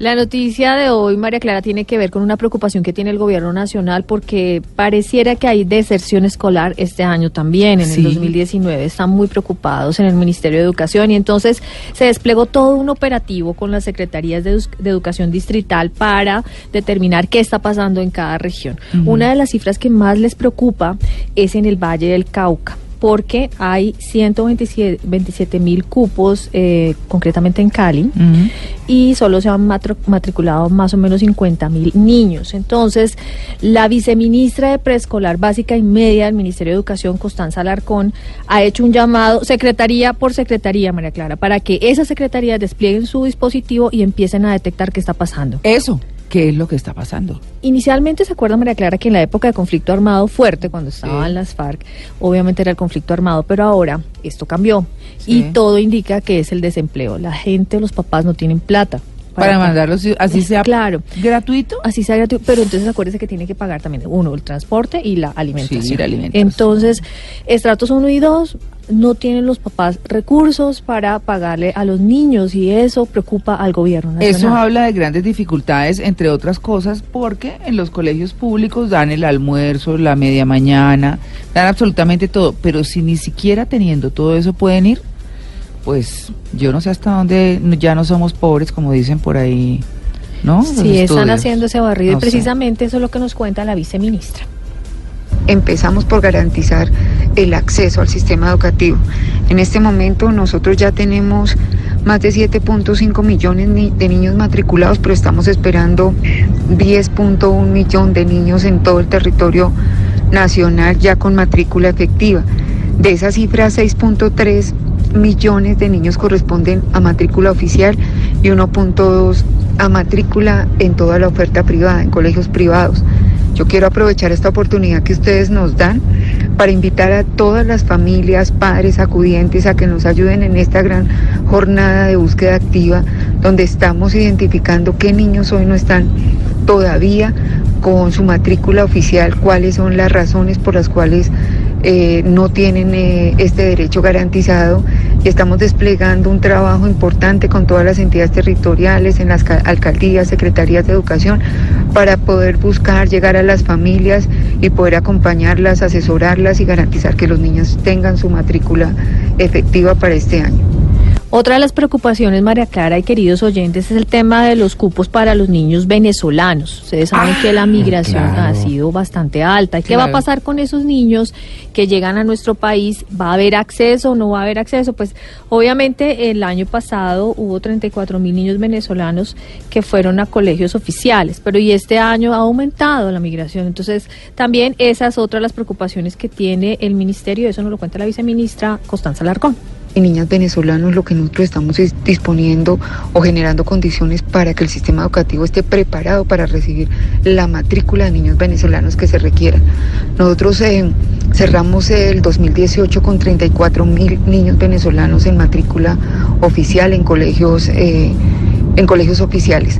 La noticia de hoy, María Clara, tiene que ver con una preocupación que tiene el gobierno nacional porque pareciera que hay deserción escolar este año también, en Sí. el 2019. Están muy preocupados en el Ministerio de Educación y entonces se desplegó todo un operativo con las secretarías de Educación Distrital para determinar qué está pasando en cada región. Una de las cifras que más les preocupa es en el Valle del Cauca porque hay 127 mil cupos, eh, concretamente en Cali, y solo se han matriculado más o menos 50 mil niños. Entonces, la viceministra de Preescolar Básica y Media del Ministerio de Educación, Constanza Alarcón, ha hecho un llamado, secretaría por secretaría, María Clara, para que esas secretarías desplieguen su dispositivo y empiecen a detectar qué está pasando. Eso, ¿qué es lo que está pasando? Inicialmente se acuerda María Clara que en la época de conflicto armado fuerte, cuando estaban Sí. las FARC, obviamente era el conflicto armado, pero ahora esto cambió Sí. y todo indica que es el desempleo. La gente, los papás no tienen plata. Para, mandarlos, así sea Claro. gratuito. Así sea gratuito, pero entonces acuérdese que tiene que pagar también uno, el transporte y la alimentación. Sí, la alimentación. Entonces, estratos 1 y 2 no tienen los papás recursos para pagarle a los niños y eso preocupa al gobierno nacional. Eso habla de grandes dificultades, entre otras cosas, porque en los colegios públicos dan el almuerzo, la media mañana, dan absolutamente todo, pero si ni siquiera teniendo todo eso pueden ir, pues yo no sé hasta dónde ya no somos pobres, como dicen por ahí, ¿no? Los Sí, están estudios. haciendo ese barrido No y sé. precisamente eso es lo que nos cuenta la viceministra. empezamos por garantizar el acceso al sistema educativo. En este momento nosotros ya tenemos más de 7.5 millones de niños matriculados, pero estamos esperando 10.1 millón de niños en todo el territorio nacional ya con matrícula efectiva. De esa cifra, 6.3 millones de niños corresponden a matrícula oficial y 1.2 a matrícula en toda la oferta privada, en colegios privados. Yo quiero aprovechar esta oportunidad que ustedes nos dan para invitar a todas las familias, padres, acudientes a que nos ayuden en esta gran jornada de búsqueda activa donde estamos identificando qué niños hoy no están todavía con su matrícula oficial, cuáles son las razones por las cuales eh, no tienen eh, este derecho garantizado y estamos desplegando un trabajo importante con todas las entidades territoriales, en las ca- alcaldías, secretarías de educación, para poder buscar llegar a las familias y poder acompañarlas, asesorarlas y garantizar que los niños tengan su matrícula efectiva para este año. Otra de las preocupaciones, María Clara y queridos oyentes, es el tema de los cupos para los niños venezolanos. Ustedes saben que la migración claro. ha sido bastante alta. ¿Y qué va a pasar con esos niños que llegan a nuestro país? ¿Va a haber acceso o no va a haber acceso? Pues obviamente el año pasado hubo 34 mil niños venezolanos que fueron a colegios oficiales, pero y este año ha aumentado la migración. Entonces también esas otras las preocupaciones que tiene el ministerio, eso nos lo cuenta la viceministra Constanza Larcón. Y niñas venezolanos lo que nosotros estamos es disponiendo o generando condiciones para que el sistema educativo esté preparado para recibir la matrícula de niños venezolanos que se requiera. Nosotros eh, cerramos el 2018 con 34 mil niños venezolanos en matrícula oficial en colegios. eh, en colegios oficiales.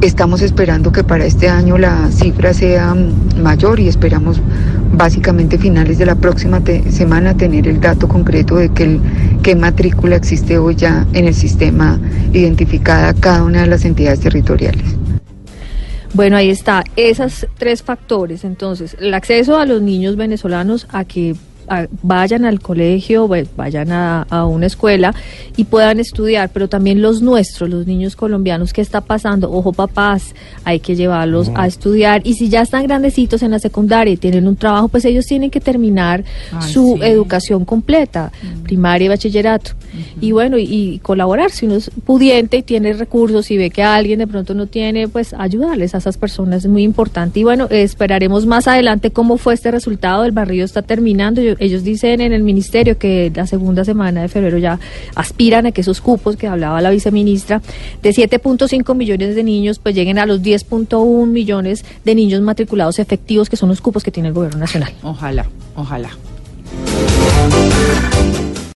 Estamos esperando que para este año la cifra sea mm, mayor y esperamos básicamente finales de la próxima semana tener el dato concreto de que el- qué matrícula existe hoy ya en el sistema identificada cada una de las entidades territoriales. Bueno, ahí está, esos tres factores. Entonces, el acceso a los niños venezolanos a que a- vayan al colegio, va- vayan a, a una escuela y puedan estudiar, pero también los nuestros, los niños colombianos, ¿qué está pasando? Ojo papás, hay que llevarlos a estudiar y si ya están grandecitos en la secundaria y tienen un trabajo, pues ellos tienen que terminar Ay, su sí. educación completa, primaria y bachillerato. Y bueno, y, y colaborar, si uno es pudiente y tiene recursos y ve que alguien de pronto no tiene, pues ayudarles a esas personas es muy importante. Y bueno, esperaremos más adelante cómo fue este resultado. El barrido está terminando. Yo ellos dicen en el ministerio que la segunda semana de febrero ya aspiran a que esos cupos que hablaba la viceministra de 7.5 millones de niños pues lleguen a los 10.1 millones de niños matriculados efectivos que son los cupos que tiene el gobierno nacional. Ojalá, ojalá.